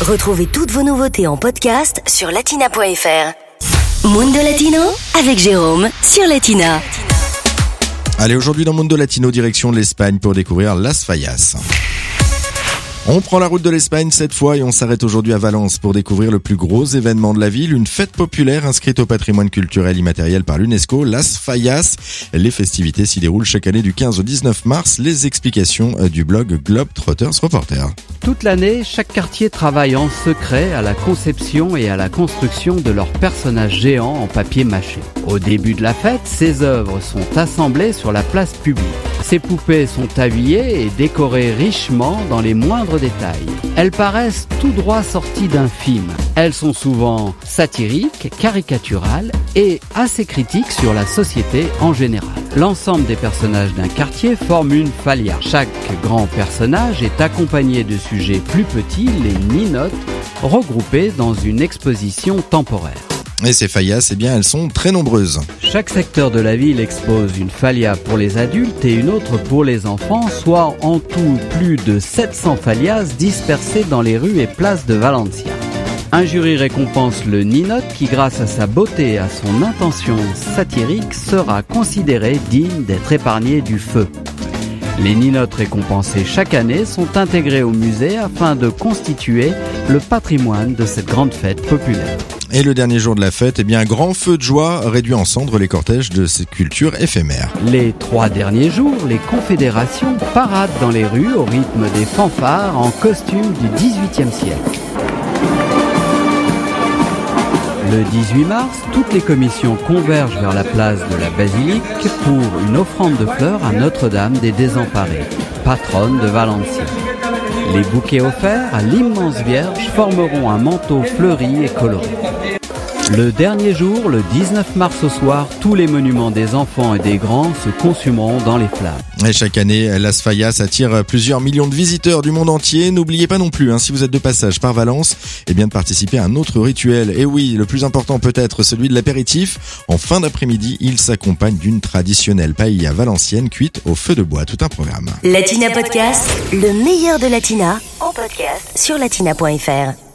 Retrouvez toutes vos nouveautés en podcast sur latina.fr. Mundo Latino avec Jérôme sur Latina. Allez, aujourd'hui dans Mundo Latino, direction l'Espagne pour découvrir Las Fallas. On prend la route de l'Espagne cette fois et on s'arrête aujourd'hui à Valence pour découvrir le plus gros événement de la ville, une fête populaire inscrite au patrimoine culturel immatériel par l'UNESCO, Las Fallas. Les festivités s'y déroulent chaque année du 15 au 19 mars. Les explications euh, du blog Globetrotters Reporter. Toute l'année, chaque quartier travaille en secret à la conception et à la construction de leurs personnages géants en papier mâché. Au début de la fête, ces œuvres sont assemblées sur la place publique. Ces poupées sont habillées et décorées richement dans les moindres détails. Elles paraissent tout droit sorties d'un film. Elles sont souvent satiriques, caricaturales et assez critiques sur la société en général. L'ensemble des personnages d'un quartier forme une falia. Chaque grand personnage est accompagné de sujets plus petits, les ninotes, regroupés dans une exposition temporaire. Et ces faillas, eh bien, elles sont très nombreuses. Chaque secteur de la ville expose une falia pour les adultes et une autre pour les enfants, soit en tout plus de 700 falias dispersées dans les rues et places de Valencia. Un jury récompense le ninote qui, grâce à sa beauté et à son intention satirique, sera considéré digne d'être épargné du feu. Les ninotes récompensées chaque année sont intégrées au musée afin de constituer le patrimoine de cette grande fête populaire. Et le dernier jour de la fête, eh bien, un grand feu de joie réduit en cendres les cortèges de ces cultures éphémères. Les trois derniers jours, les confédérations paradent dans les rues au rythme des fanfares en costume du XVIIIe siècle. Le 18 mars, toutes les commissions convergent vers la place de la Basilique pour une offrande de fleurs à Notre-Dame des Désemparés, patronne de Valenciennes. Les bouquets offerts à l'immense Vierge formeront un manteau fleuri et coloré. Le dernier jour, le 19 mars au soir, tous les monuments des enfants et des grands se consumeront dans les flammes. Et chaque année, Las Fallas attire plusieurs millions de visiteurs du monde entier. N'oubliez pas non plus, hein, si vous êtes de passage par Valence, eh bien de participer à un autre rituel. Et oui, le plus important peut-être celui de l'apéritif. En fin d'après-midi, il s'accompagne d'une traditionnelle paella valencienne cuite au feu de bois. Tout un programme. Latina Podcast, le meilleur de Latina, en podcast sur latina.fr.